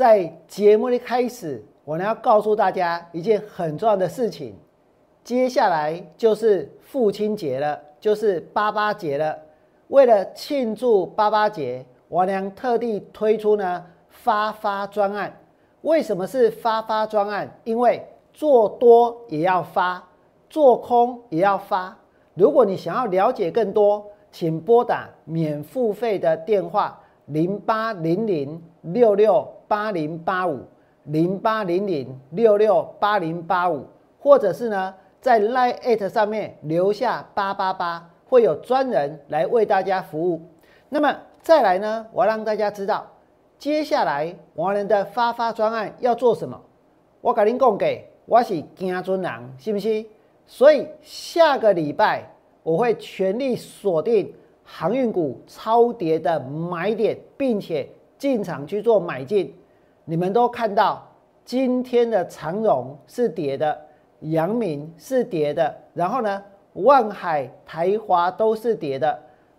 在节目的开始，我呢要告诉大家一件很重要的事情。接下来就是父亲节了，就是八八节了。为了庆祝八八节，我娘特地推出呢发发专案。为什么是发发专案？因为做多也要发，做空也要发。如果你想要了解更多，请拨打免付费的电话零八零零六六。八零八五零八零零六六八零八五，或者是呢，在 Line at 上面留下八八八，会有专人来为大家服务。那么再来呢，我让大家知道，接下来王仁的发发专案要做什么。我跟您讲给，我是金尊人，信不信？所以下个礼拜我会全力锁定航运股超跌的买点，并且进场去做买进。你们都看到，今天的长荣是跌的，阳明是跌的，然后呢，万海、台华都是跌的。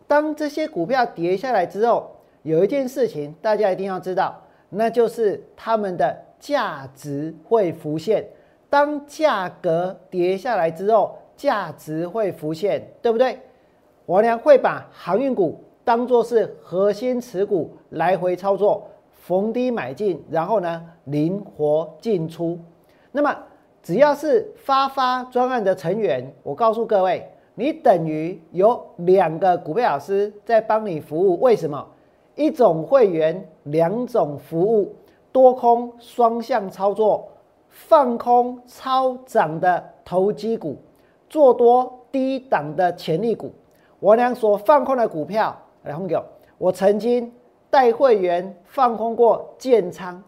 当这些股票跌下来之后，有一件事情大家一定要知道，那就是它们的价值会浮现。当价格跌下来之后，价值会浮现，对不对？我呢会把航运股当做是核心持股来回操作。逢低买进，然后呢，灵活进出。那么，只要是发发专案的成员，我告诉各位，你等于有两个股票老师在帮你服务。为什么？一种会员，两种服务，多空双向操作，放空超涨的投机股，做多低档的潜力股。我俩所放空的股票，来红狗，我曾经。带会员放空过建仓，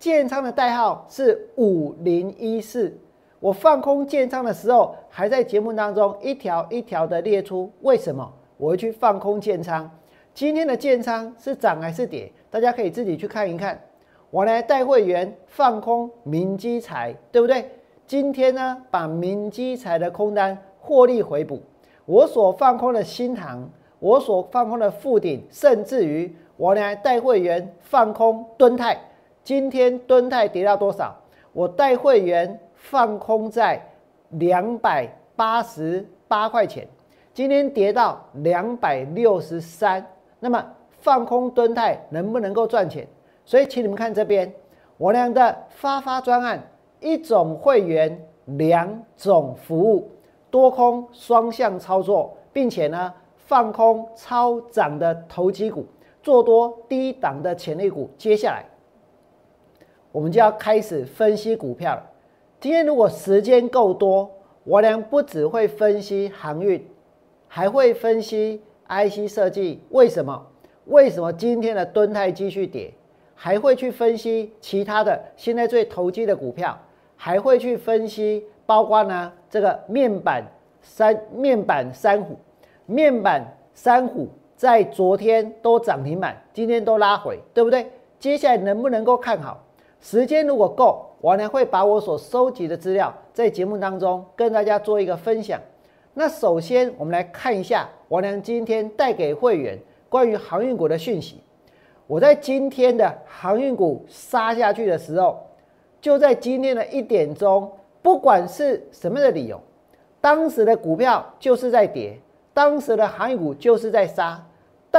建仓的代号是五零一四。我放空建仓的时候，还在节目当中一条一条的列出为什么我会去放空建仓。今天的建仓是涨还是跌？大家可以自己去看一看。我来带会员放空明基财，对不对？今天呢，把明基财的空单获利回补。我所放空的新塘，我所放空的富鼎，甚至于。我呢带会员放空敦泰，今天敦泰跌到多少？我带会员放空在两百八十八块钱，今天跌到两百六十三。那么放空敦泰能不能够赚钱？所以请你们看这边，我俩的发发专案，一种会员两种服务，多空双向操作，并且呢放空超涨的投机股。做多低档的潜力股，接下来我们就要开始分析股票了。今天如果时间够多，我俩不只会分析航运，还会分析 IC 设计。为什么？为什么今天的吨泰继续跌？还会去分析其他的现在最投机的股票，还会去分析包括呢这个面板三面板三虎，面板三虎。在昨天都涨停板，今天都拉回，对不对？接下来能不能够看好？时间如果够，我呢会把我所收集的资料在节目当中跟大家做一个分享。那首先我们来看一下我呢今天带给会员关于航运股的讯息。我在今天的航运股杀下去的时候，就在今天的一点钟，不管是什么的理由，当时的股票就是在跌，当时的航运股就是在杀。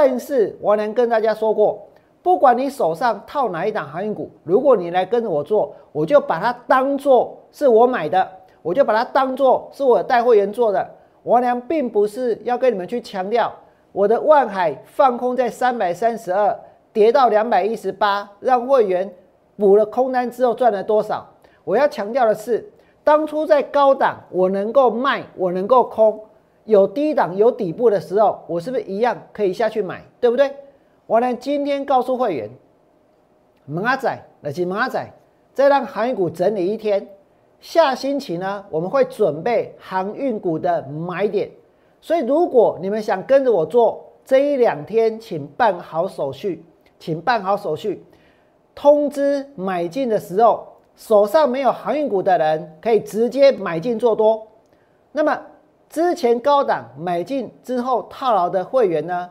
但是我能跟大家说过，不管你手上套哪一档航运股，如果你来跟着我做，我就把它当做是我买的，我就把它当做是我带会员做的。我娘并不是要跟你们去强调我的万海放空在三百三十二，跌到两百一十八，让会员补了空单之后赚了多少。我要强调的是，当初在高档我能够卖，我能够空。有低档有底部的时候，我是不是一样可以下去买，对不对？我呢今天告诉会员，马仔，那是马仔，再让航运股整理一天。下星期呢，我们会准备航运股的买点。所以，如果你们想跟着我做这一两天，请办好手续，请办好手续，通知买进的时候，手上没有航运股的人可以直接买进做多。那么之前高档买进之后套牢的会员呢，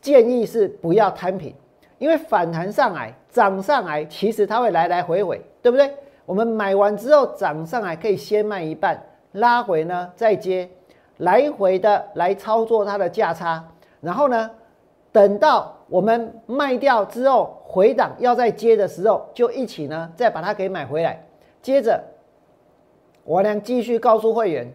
建议是不要摊平，因为反弹上来、涨上来，其实它会来来回回，对不对？我们买完之后涨上来，可以先卖一半，拉回呢再接，来回的来操作它的价差，然后呢，等到我们卖掉之后回档要再接的时候，就一起呢再把它给买回来。接着，我呢继续告诉会员，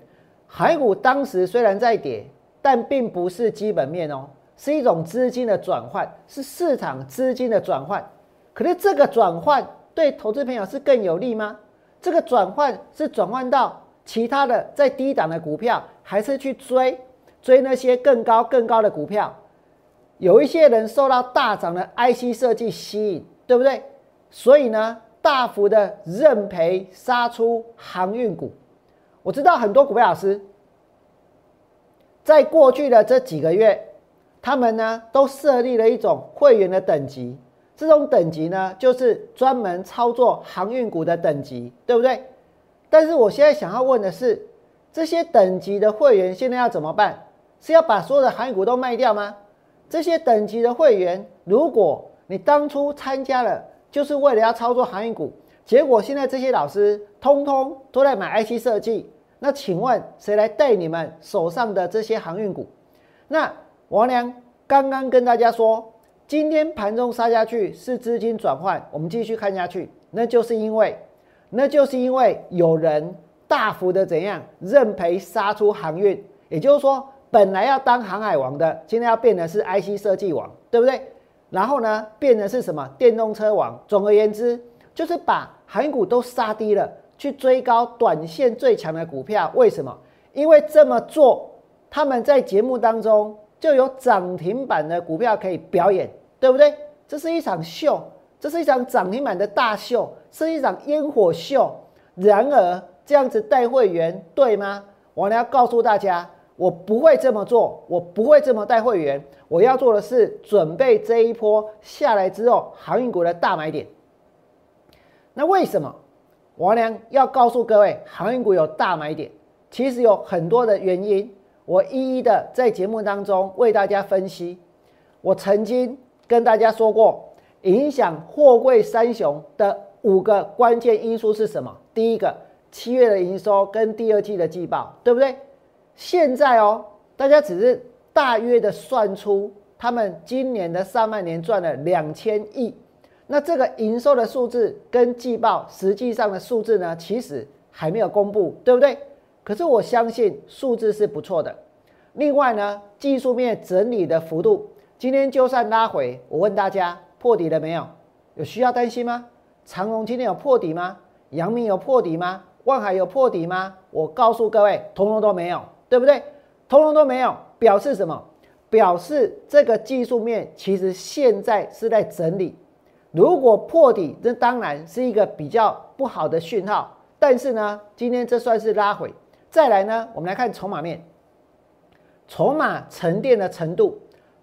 海股当时虽然在跌，但并不是基本面哦，是一种资金的转换，是市场资金的转换。可是这个转换。对投资朋友是更有利吗？这个转换是转换到其他的在低档的股票，还是去追追那些更高更高的股票？有一些人受到大涨的 IC 设计吸引，对不对？所以呢，大幅的认赔杀出航运股。我知道很多股票老师在过去的这几个月，他们呢都设立了一种会员的等级。这种等级呢，就是专门操作航运股的等级，对不对？但是我现在想要问的是，这些等级的会员现在要怎么办？是要把所有的航运股都卖掉吗？这些等级的会员，如果你当初参加了，就是为了要操作航运股，结果现在这些老师通通都在买 IC 设计，那请问谁来带你们手上的这些航运股？那王良刚刚跟大家说。今天盘中杀下去是资金转换，我们继续看下去，那就是因为，那就是因为有人大幅的怎样认赔杀出航运，也就是说，本来要当航海王的，今天要变的是 IC 设计王，对不对？然后呢，变的是什么？电动车王。总而言之，就是把航运股都杀低了，去追高短线最强的股票。为什么？因为这么做，他们在节目当中就有涨停板的股票可以表演。对不对？这是一场秀，这是一场涨停板的大秀，是一场烟火秀。然而，这样子带会员对吗？我呢要告诉大家，我不会这么做，我不会这么带会员。我要做的是准备这一波下来之后航运股的大买点。那为什么王良要告诉各位航运股有大买点？其实有很多的原因，我一一的在节目当中为大家分析。我曾经。跟大家说过，影响货柜三雄的五个关键因素是什么？第一个，七月的营收跟第二季的季报，对不对？现在哦，大家只是大约的算出他们今年的上半年赚了两千亿，那这个营收的数字跟季报实际上的数字呢，其实还没有公布，对不对？可是我相信数字是不错的。另外呢，技术面整理的幅度。今天就算拉回，我问大家破底了没有？有需要担心吗？长荣今天有破底吗？阳明有破底吗？万海有破底吗？我告诉各位，通通都没有，对不对？通通都没有，表示什么？表示这个技术面其实现在是在整理。如果破底，这当然是一个比较不好的讯号。但是呢，今天这算是拉回。再来呢，我们来看筹码面，筹码沉淀的程度。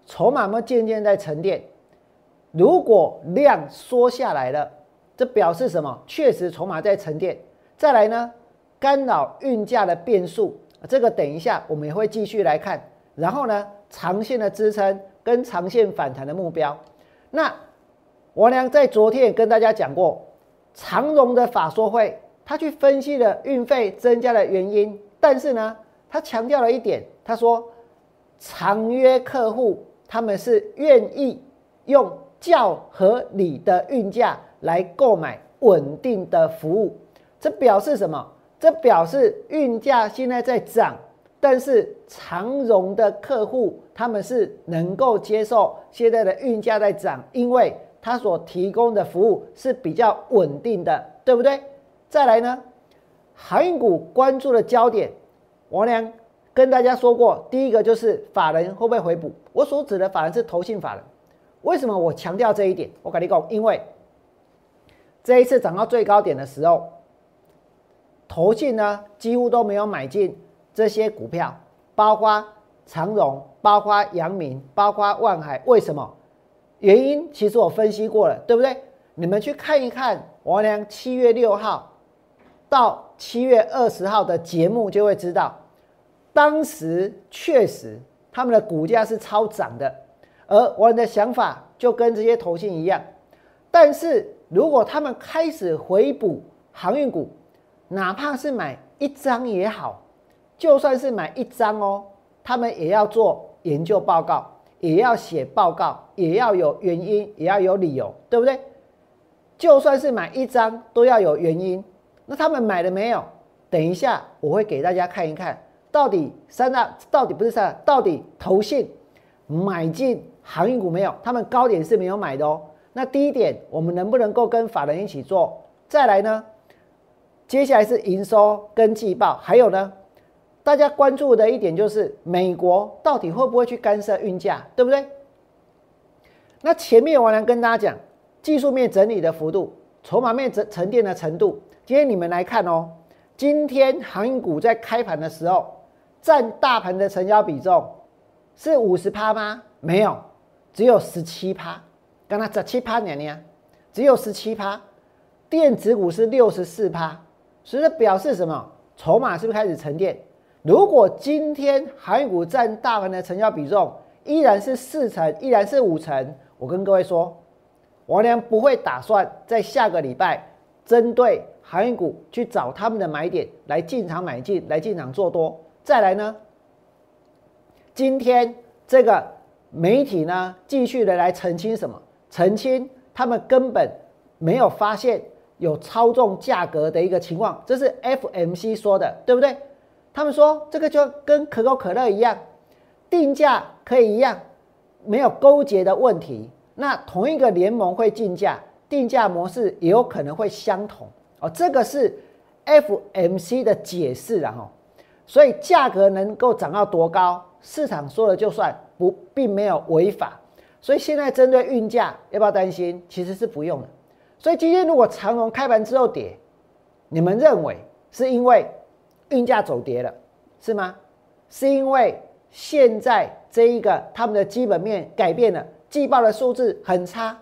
筹码们渐渐在沉淀，如果量缩下来了，这表示什么？确实筹码在沉淀。再来呢，干扰运价的变数，这个等一下我们也会继续来看。然后呢，长线的支撑跟长线反弹的目标。那王良在昨天也跟大家讲过，长荣的法说会，他去分析了运费增加的原因，但是呢，他强调了一点，他说长约客户。他们是愿意用较合理的运价来购买稳定的服务，这表示什么？这表示运价现在在涨，但是长荣的客户他们是能够接受现在的运价在涨，因为他所提供的服务是比较稳定的，对不对？再来呢，航运股关注的焦点，王良。跟大家说过，第一个就是法人会不会回补？我所指的法人是投信法人。为什么我强调这一点？我跟你讲，因为这一次涨到最高点的时候，投信呢几乎都没有买进这些股票，包括长荣、包括阳明、包括万海。为什么？原因其实我分析过了，对不对？你们去看一看王良七月六号到七月二十号的节目，就会知道，当时确实他们的股价是超涨的，而我的想法就跟这些投信一样。但是如果他们开始回补航运股，哪怕是买一张也好，就算是买一张哦，他们也要做研究报告，也要写报告，也要有原因，也要有理由，对不对？就算是买一张都要有原因，那他们买了没有？等一下我会给大家看一看，到底三大到底不是三大，到底投信买进航运股没有？他们高点是没有买的哦。那第一点，我们能不能够跟法人一起做？再来呢？接下来是营收跟季报，还有呢？大家关注的一点就是美国到底会不会去干涉运价，对不对？那前面我来跟大家讲。技术面整理的幅度，筹码面沉沉淀的程度。今天你们来看哦，今天航运股在开盘的时候，占大盘的成交比重是五十趴吗？没有，只有十七趴。刚才十七趴年年，只有十七趴。电子股是六十四趴，所以表示什么？筹码是不是开始沉淀？如果今天航运股占大盘的成交比重依然是四成，依然是五成，我跟各位说。王良不会打算在下个礼拜针对航运股去找他们的买点来进场买进，来进场做多。再来呢，今天这个媒体呢继续的来澄清什么？澄清他们根本没有发现有操纵价格的一个情况，这是 FMC 说的，对不对？他们说这个就跟可口可乐一样，定价可以一样，没有勾结的问题。那同一个联盟会竞价，定价模式也有可能会相同哦。这个是 FMC 的解释然后，所以价格能够涨到多高，市场说了就算，不并没有违法。所以现在针对运价要不要担心？其实是不用的。所以今天如果长龙开盘之后跌，你们认为是因为运价走跌了，是吗？是因为现在这一个他们的基本面改变了？季报的数字很差，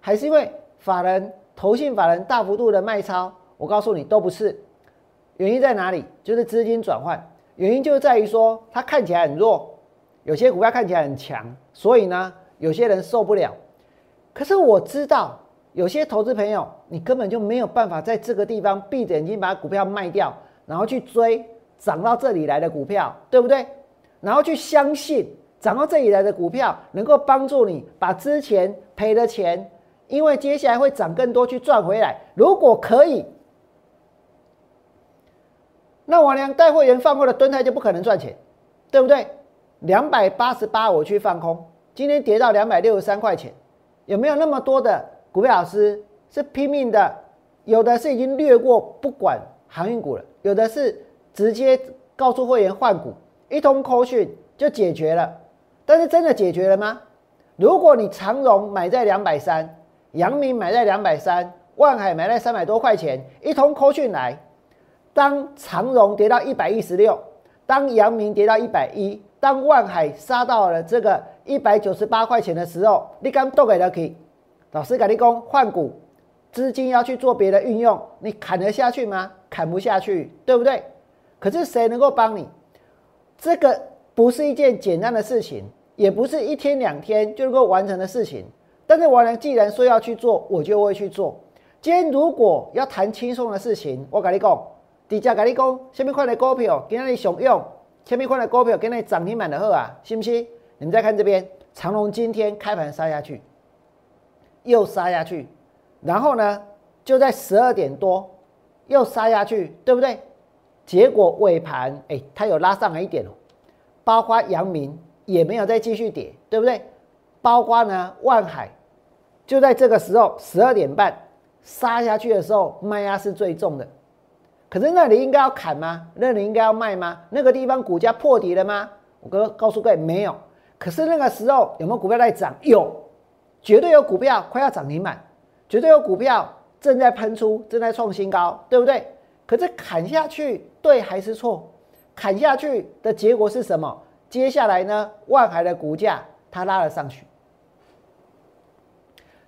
还是因为法人、投信法人大幅度的卖超？我告诉你，都不是。原因在哪里？就是资金转换。原因就在于说，它看起来很弱，有些股票看起来很强，所以呢，有些人受不了。可是我知道，有些投资朋友，你根本就没有办法在这个地方闭着眼睛把股票卖掉，然后去追涨到这里来的股票，对不对？然后去相信。涨到这里来的股票，能够帮助你把之前赔的钱，因为接下来会涨更多去赚回来。如果可以，那我连带会员放过的吨泰就不可能赚钱，对不对？两百八十八我去放空，今天跌到两百六十三块钱，有没有那么多的股票老师是拼命的？有的是已经略过不管航运股了，有的是直接告诉会员换股，一通扣讯就解决了。但是真的解决了吗？如果你长荣买在两百三，阳明买在两百三，万海买在三百多块钱，一通扣讯来，当长荣跌到一百一十六，当阳明跌到一百一，当万海杀到了这个一百九十八块钱的时候，你敢都给了 k 老师跟你讲换股，资金要去做别的运用，你砍得下去吗？砍不下去，对不对？可是谁能够帮你？这个不是一件简单的事情。也不是一天两天就能够完成的事情，但是王良既然说要去做，我就会去做。今天如果要谈轻松的事情，我跟你讲，底价跟你讲，下面款的股票今天你想用，下面款的股票今天涨停板的好啊，信不信？你们再看这边，长隆今天开盘杀下去，又杀下去，然后呢，就在十二点多又杀下去，对不对？结果尾盘，哎，它有拉上来一点哦，包括阳明。也没有再继续跌，对不对？包括呢，万海就在这个时候十二点半杀下去的时候，卖压是最重的。可是那里应该要砍吗？那里应该要卖吗？那个地方股价破底了吗？我哥告诉各位没有。可是那个时候有没有股票在涨？有，绝对有股票快要涨停板，绝对有股票正在喷出，正在创新高，对不对？可是砍下去对还是错？砍下去的结果是什么？接下来呢？万海的股价它拉了上去。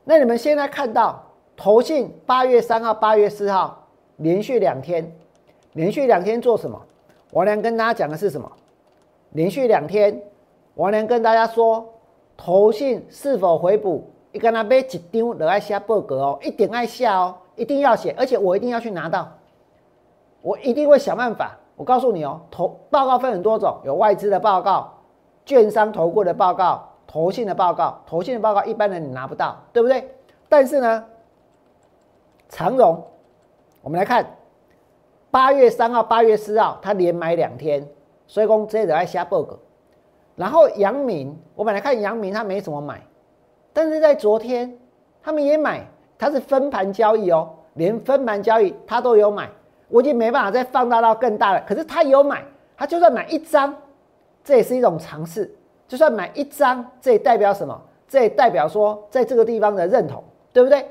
那你们现在看到，投信八月三号、八月四号连续两天，连续两天做什么？王良跟大家讲的是什么？连续两天，王良跟大家说，投信是否回补？你跟他买一张，都爱写报告哦，一定爱写哦，一定要写，而且我一定要去拿到，我一定会想办法。我告诉你哦，投报告分很多种，有外资的报告、券商投顾的报告、投信的报告。投信的报告一般人你拿不到，对不对？但是呢，长荣，我们来看八月三号、八月四号，他连买两天，所以讲这得爱写报告。然后阳明，我本来看阳明他没什么买。但是在昨天，他们也买，它是分盘交易哦，连分盘交易他都有买，我已经没办法再放大到更大了。可是他有买，他就算买一张，这也是一种尝试。就算买一张，这也代表什么？这也代表说在这个地方的认同，对不对？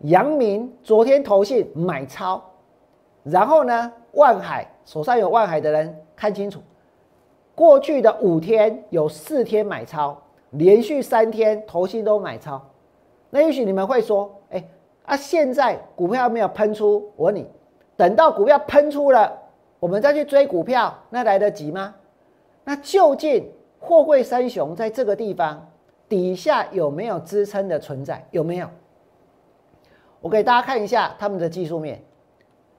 阳明昨天投信买超，然后呢，万海手上有万海的人看清楚，过去的五天有四天买超。连续三天投信都买超，那也许你们会说，哎啊，现在股票没有喷出，我问你，等到股票喷出了，我们再去追股票，那来得及吗？那究竟货柜三雄在这个地方底下有没有支撑的存在？有没有？我给大家看一下他们的技术面。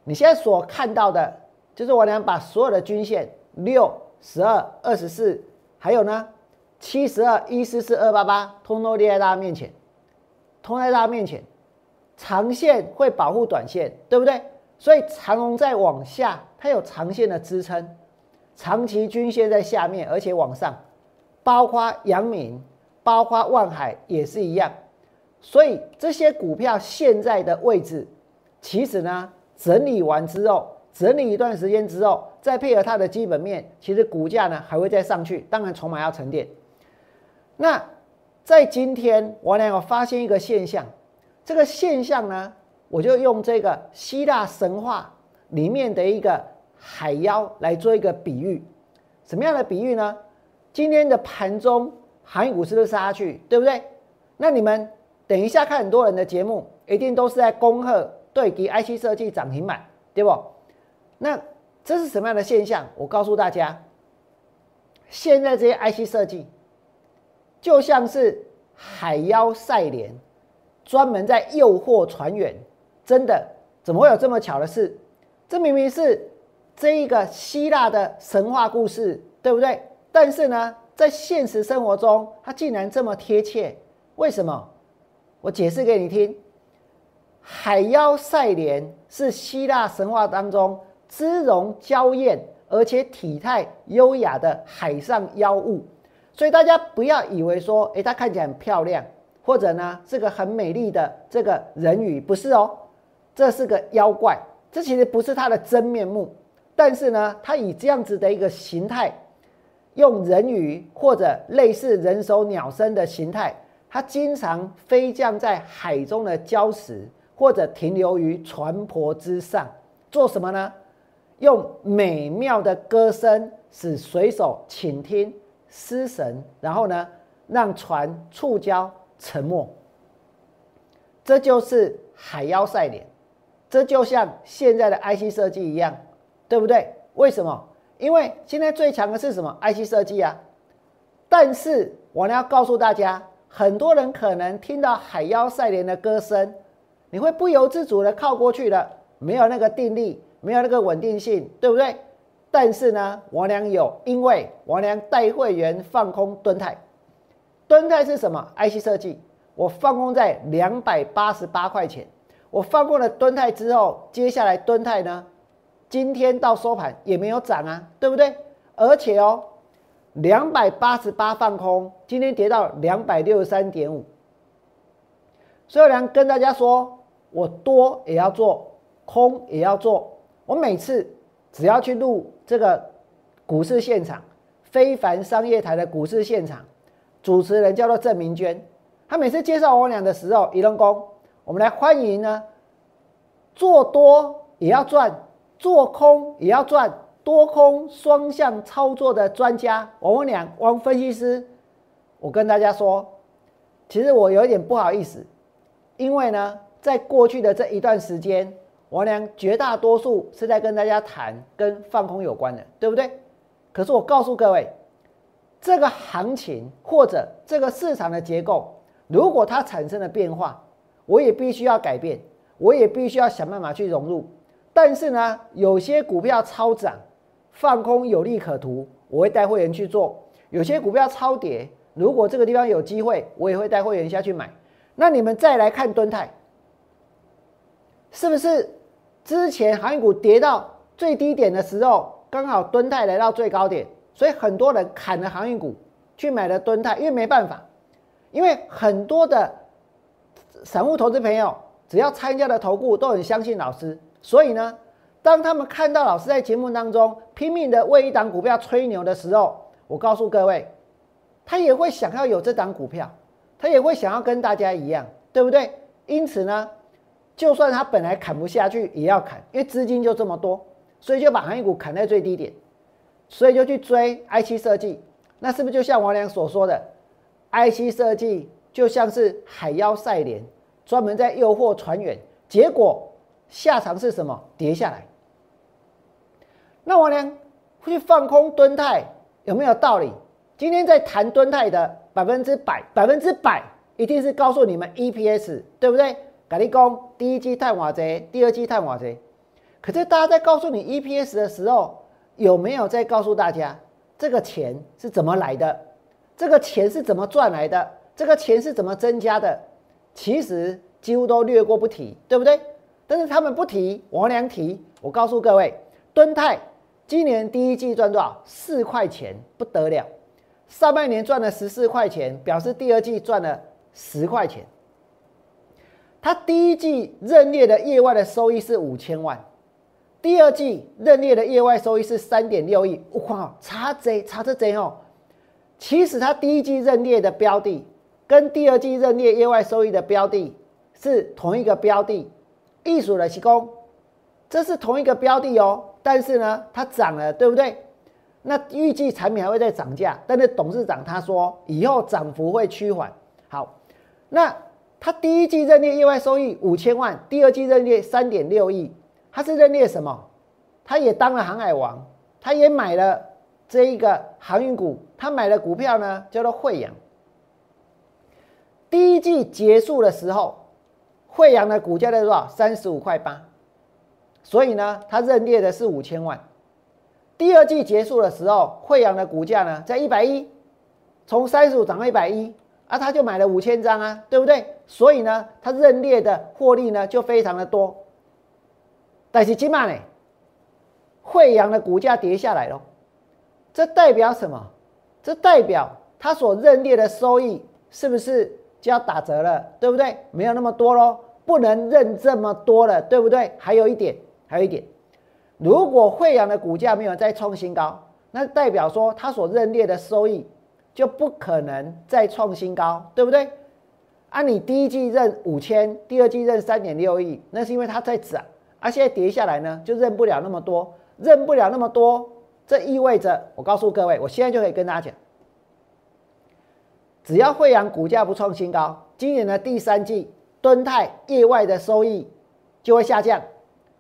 你现在所看到的，就是我俩把所有的均线六、十二、二十四，还有呢？七十二一四四二八八，通通列在大家面前，通在大家面前，长线会保护短线，对不对？所以长龙在往下，它有长线的支撑，长期均线在下面，而且往上，包括阳明，包括万海也是一样。所以这些股票现在的位置，其实呢，整理完之后，整理一段时间之后，再配合它的基本面，其实股价呢还会再上去。当然，筹码要沉淀。那在今天，我呢有发现一个现象，这个现象呢，我就用这个希腊神话里面的一个海妖来做一个比喻。什么样的比喻呢？今天的盘中航运股是不是杀下去，对不对？那你们等一下看很多人的节目，一定都是在恭贺对给 IC 设计涨停板，对不？那这是什么样的现象？我告诉大家，现在这些 IC 设计。就像是海妖赛莲，专门在诱惑船员。真的，怎么会有这么巧的事？这明明是这一个希腊的神话故事，对不对？但是呢，在现实生活中，它竟然这么贴切。为什么？我解释给你听。海妖赛莲是希腊神话当中姿容娇艳，而且体态优雅的海上妖物。所以大家不要以为说，哎，它看起来很漂亮，或者呢是个很美丽的这个人鱼，不是哦，这是个妖怪，这其实不是它的真面目。但是呢，它以这样子的一个形态，用人鱼或者类似人首鸟身的形态，它经常飞降在海中的礁石，或者停留于船舶之上，做什么呢？用美妙的歌声使水手倾听。失神，然后呢，让船触礁沉没。这就是海妖赛脸，这就像现在的 IC 设计一样，对不对？为什么？因为现在最强的是什么？IC 设计啊。但是我呢要告诉大家，很多人可能听到海妖赛脸的歌声，你会不由自主的靠过去了，没有那个定力，没有那个稳定性，对不对？但是呢，王良有，因为王良带会员放空吨泰，吨泰是什么？IC 设计，我放空在两百八十八块钱，我放空了吨泰之后，接下来吨泰呢，今天到收盘也没有涨啊，对不对？而且哦，两百八十八放空，今天跌到两百六十三点五，所以良跟大家说，我多也要做，空也要做，我每次。只要去录这个股市现场，非凡商业台的股市现场，主持人叫做郑明娟，他每次介绍我俩的时候，一龙公，我们来欢迎呢做多也要赚，做空也要赚，多空双向操作的专家王文良王分析师，我跟大家说，其实我有一点不好意思，因为呢，在过去的这一段时间，王良绝大多数是在跟大家谈跟放空有关的，对不对？可是我告诉各位，这个行情或者这个市场的结构，如果它产生了变化，我也必须要改变。我也必须要想办法去融入，但是呢，有些股票超涨，放空有利可图，我会带会员去做；有些股票超跌，如果这个地方有机会，我也会带会员下去买。那你们再来看敦泰，是不是之前航运股跌到最低点的时候，刚好敦泰来到最高点，所以很多人砍了航运股去买了敦泰，因为没办法，因为很多的散户投资朋友。只要参加了投顾都很相信老师，所以呢，当他们看到老师在节目当中拼命的为一档股票吹牛的时候，我告诉各位，他也会想要有这档股票，他也会想要跟大家一样，对不对？因此呢，就算他本来砍不下去，也要砍，因为资金就这么多，所以就把行业股砍在最低点，所以就去追 IC 设计。那是不是就像王良所说的，IC 设计就像是海妖赛莲？专门在诱惑船员，结果下场是什么？跌下来。那我呢？去放空吨泰有没有道理？今天在谈吨泰的百分之百，百分之百一定是告诉你们 EPS，对不对？咖喱工第一季探瓦贼，第二季探瓦贼。可是大家在告诉你 EPS 的时候，有没有在告诉大家这个钱是怎么来的？这个钱是怎么赚来的？这个钱是怎么增加的？其实几乎都略过不提，对不对？但是他们不提，王良提。我告诉各位，敦泰今年第一季赚多少？四块钱，不得了。上半年赚了十四块钱，表示第二季赚了十块钱。他第一季认列的业外的收益是五千万，第二季认列的业外收益是三点六亿。哇，差贼差这贼哦！其实他第一季认列的标的。跟第二季认列业外收益的标的是同一个标的，艺术的提供，这是同一个标的哦。但是呢，它涨了，对不对？那预计产品还会再涨价，但是董事长他说以后涨幅会趋缓。好，那他第一季认列意外收益五千万，第二季认列三点六亿，他是认列什么？他也当了航海王，他也买了这一个航运股，他买的股票呢叫做惠阳。第一季结束的时候，惠阳的股价在多少？三十五块八。所以呢，他认列的是五千万。第二季结束的时候，惠阳的股价呢在一百一，从三十五涨到一百一，啊，他就买了五千张啊，对不对？所以呢，他认列的获利呢就非常的多。但是今晚呢，惠阳的股价跌下来了，这代表什么？这代表他所认列的收益是不是？就要打折了，对不对？没有那么多喽，不能认这么多了，对不对？还有一点，还有一点，如果惠阳的股价没有再创新高，那代表说它所认列的收益就不可能再创新高，对不对？按你第一季认五千，第二季认三点六亿，那是因为它在涨，而现在跌下来呢，就认不了那么多，认不了那么多，这意味着，我告诉各位，我现在就可以跟大家讲。只要惠阳股价不创新高，今年的第三季敦泰业外的收益就会下降，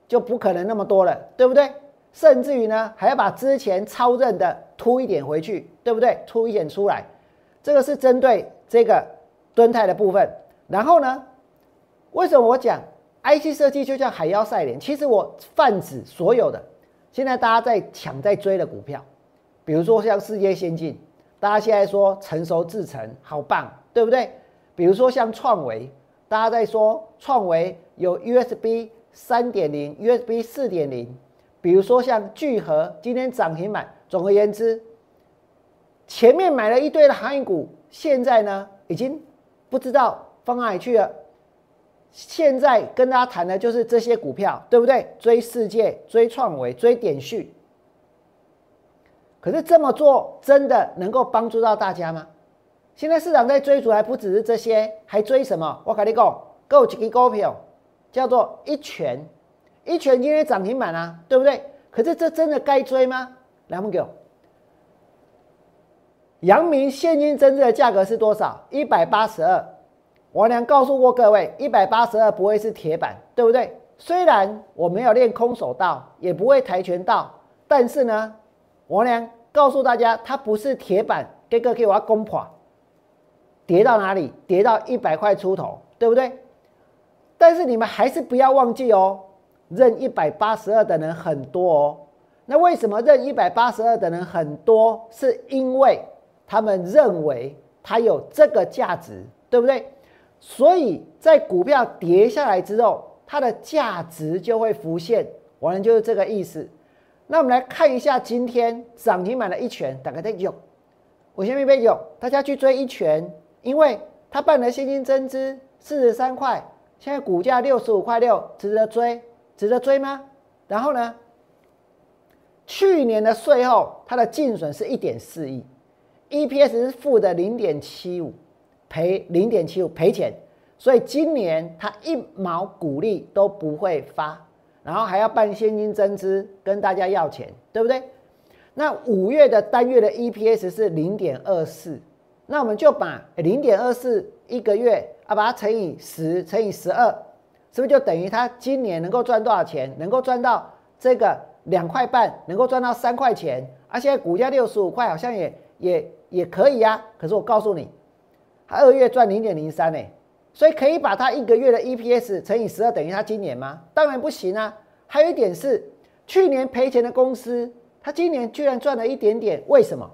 就不可能那么多了，对不对？甚至于呢，还要把之前超认的突一点回去，对不对？突一点出来，这个是针对这个敦泰的部分。然后呢，为什么我讲 IC 设计就叫海妖赛莲？其实我泛指所有的现在大家在抢在追的股票，比如说像世界先进。大家现在说成熟制成好棒，对不对？比如说像创维，大家在说创维有 USB 三点零、USB 四点零。比如说像聚合，今天涨停板。总而言之，前面买了一堆的航运股，现在呢已经不知道放哪里去了。现在跟大家谈的就是这些股票，对不对？追世界、追创维、追点讯。可是这么做真的能够帮助到大家吗？现在市场在追逐，还不只是这些，还追什么？我跟你讲，有一个股票叫做一拳一拳今天涨停板啊，对不对？可是这真的该追吗？来，我给我。阳明现金增值的价格是多少？一百八十二。王良告诉过各位，一百八十二不会是铁板，对不对？虽然我没有练空手道，也不会跆拳道，但是呢，王良告诉大家，它不是铁板，这个可以我攻破，跌到哪里？跌到一百块出头，对不对？但是你们还是不要忘记哦，认一百八十二的人很多哦。那为什么认一百八十二的人很多？是因为他们认为它有这个价值，对不对？所以在股票跌下来之后，它的价值就会浮现，完了就是这个意思。那我们来看一下今天涨停板的一拳，打开再有，我先预备有，大家去追一拳，因为它办了现金增资四十三块，现在股价六十五块六，值得追，值得追吗？然后呢，去年的税后它的净损是一点四亿。EPS 是负的零点七五，赔零点七五赔钱，所以今年它一毛股利都不会发，然后还要办现金增资跟大家要钱，对不对？那五月的单月的 EPS 是零点二四，那我们就把零点二四一个月啊，把它乘以十乘以十二，是不是就等于它今年能够赚多少钱？能够赚到这个两块半，能够赚到三块钱，而现在股价六十五块，好像也也。也可以呀，可是我告诉你，他二月赚零点零三呢，所以可以把它一个月的 EPS 乘以十二等于他今年吗？当然不行啊。还有一点是，去年赔钱的公司，他今年居然赚了一点点，为什么？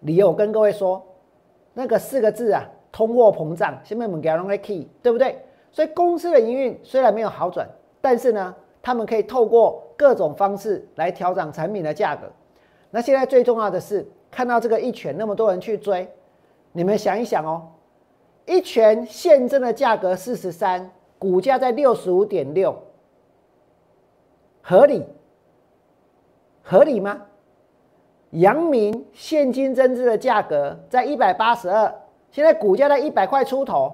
理由我跟各位说，那个四个字啊，通货膨胀，下面我们给它弄个 key，对不对？所以公司的营运虽然没有好转，但是呢，他们可以透过各种方式来调整产品的价格。那现在最重要的是。看到这个一拳那么多人去追，你们想一想哦，一拳现增的价格四十三，股价在六十五点六，合理？合理吗？阳明现金增资的价格在一百八十二，现在股价在一百块出头，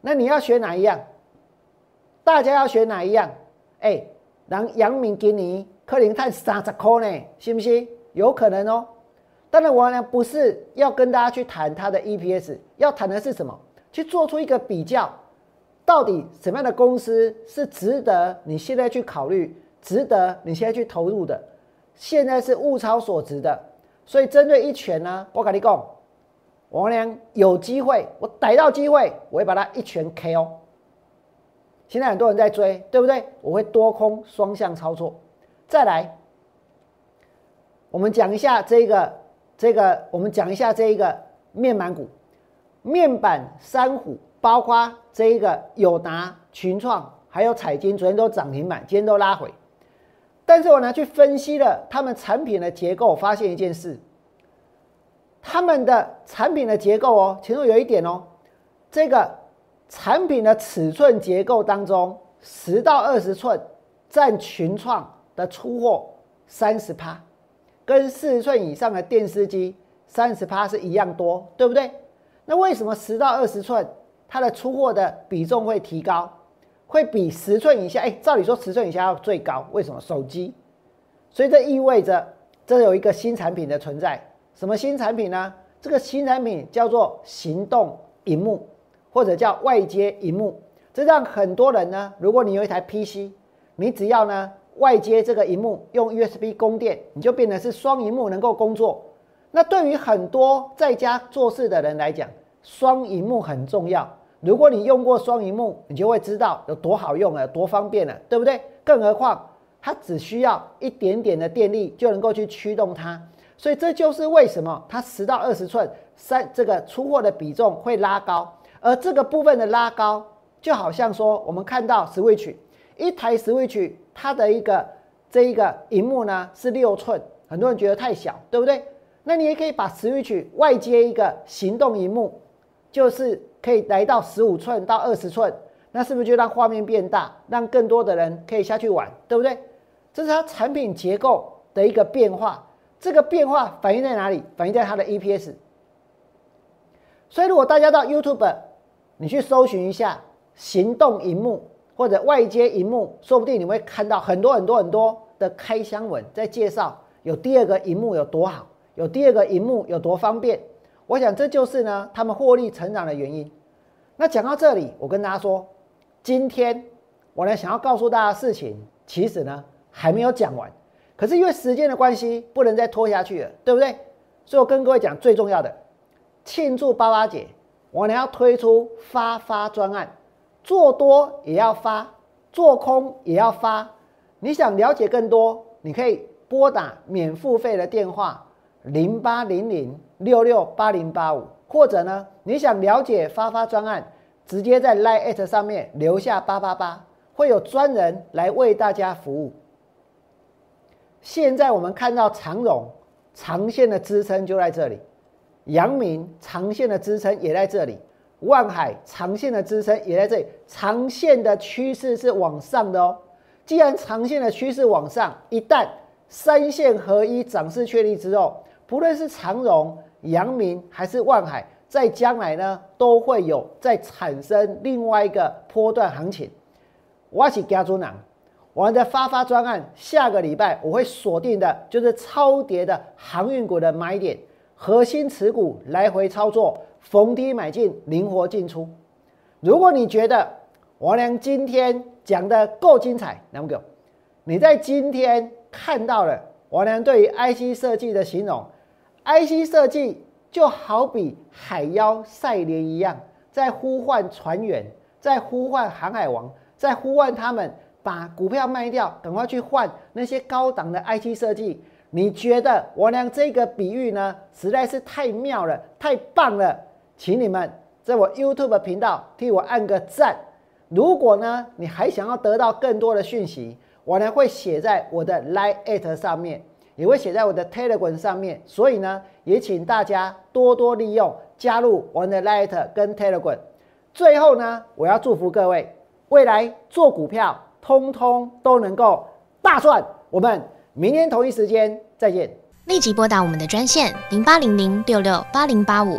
那你要选哪一样？大家要选哪一样？哎，让阳明给你柯林碳三十块呢，信不信？有可能哦。当然，我呢不是要跟大家去谈它的 EPS，要谈的是什么？去做出一个比较，到底什么样的公司是值得你现在去考虑，值得你现在去投入的？现在是物超所值的。所以针对一拳呢，我跟你讲，王良有机会，我逮到机会，我会把它一拳 KO。现在很多人在追，对不对？我会多空双向操作。再来，我们讲一下这个。这个我们讲一下这一个面板股，面板三虎，包括这一个友达、群创，还有彩金，昨天都涨停板，今天都拉回。但是我呢去分析了他们产品的结构，发现一件事，他们的产品的结构哦，其中有一点哦，这个产品的尺寸结构当中，十到二十寸占群创的出货三十趴。跟四十寸以上的电视机三十趴是一样多，对不对？那为什么十到二十寸它的出货的比重会提高，会比十寸以下？哎，照理说十寸以下要最高，为什么？手机，所以这意味着这有一个新产品的存在。什么新产品呢？这个新产品叫做行动荧幕，或者叫外接荧幕。这让很多人呢，如果你有一台 PC，你只要呢。外接这个荧幕用 USB 供电，你就变成是双荧幕能够工作。那对于很多在家做事的人来讲，双荧幕很重要。如果你用过双荧幕，你就会知道有多好用了，多方便了，对不对？更何况它只需要一点点的电力就能够去驱动它。所以这就是为什么它十到二十寸三这个出货的比重会拉高。而这个部分的拉高，就好像说我们看到 Switch 一台 Switch。它的一个这一个荧幕呢是六寸，很多人觉得太小，对不对？那你也可以把 Switch 外接一个行动荧幕，就是可以来到十五寸到二十寸，那是不是就让画面变大，让更多的人可以下去玩，对不对？这是它产品结构的一个变化，这个变化反映在哪里？反映在它的 EPS。所以如果大家到 YouTube，你去搜寻一下行动荧幕。或者外接荧幕，说不定你会看到很多很多很多的开箱文在介绍有第二个荧幕有多好，有第二个荧幕有多方便。我想这就是呢他们获利成长的原因。那讲到这里，我跟大家说，今天我呢想要告诉大家的事情，其实呢还没有讲完。可是因为时间的关系，不能再拖下去了，对不对？所以我跟各位讲最重要的，庆祝八八节，我呢要推出发发专案，做多也要发，做空也要发。你想了解更多，你可以拨打免付费的电话零八零零六六八零八五，或者呢，你想了解发发专案，直接在 Line 上面留下八八八，会有专人来为大家服务。现在我们看到长荣长线的支撑就在这里，阳明长线的支撑也在这里，万海长线的支撑也在这里，长线的趋势是往上的哦。既然长线的趋势往上，一旦三线合一涨势确立之后，不论是长荣、阳明还是万海，在将来呢都会有再产生另外一个波段行情。我是加州人。我们的发发专案，下个礼拜我会锁定的就是超跌的航运股的买点，核心持股来回操作，逢低买进，灵活进出。如果你觉得王良今天讲的够精彩，那么，你在今天看到了王良对于 IC 设计的形容，IC 设计就好比海妖赛莲一样，在呼唤船员，在呼唤航海王，在呼唤他们。把股票卖掉，赶快去换那些高档的 IT 设计。你觉得我俩这个比喻呢，实在是太妙了，太棒了，请你们在我 YouTube 频道替我按个赞。如果呢，你还想要得到更多的讯息，我呢会写在我的 Line 上面，也会写在我的 Telegram 上面。所以呢，也请大家多多利用加入我的 Line 跟 Telegram。最后呢，我要祝福各位未来做股票。通通都能够大赚，我们明天同一时间再见。立即拨打我们的专线零八零零六六八零八五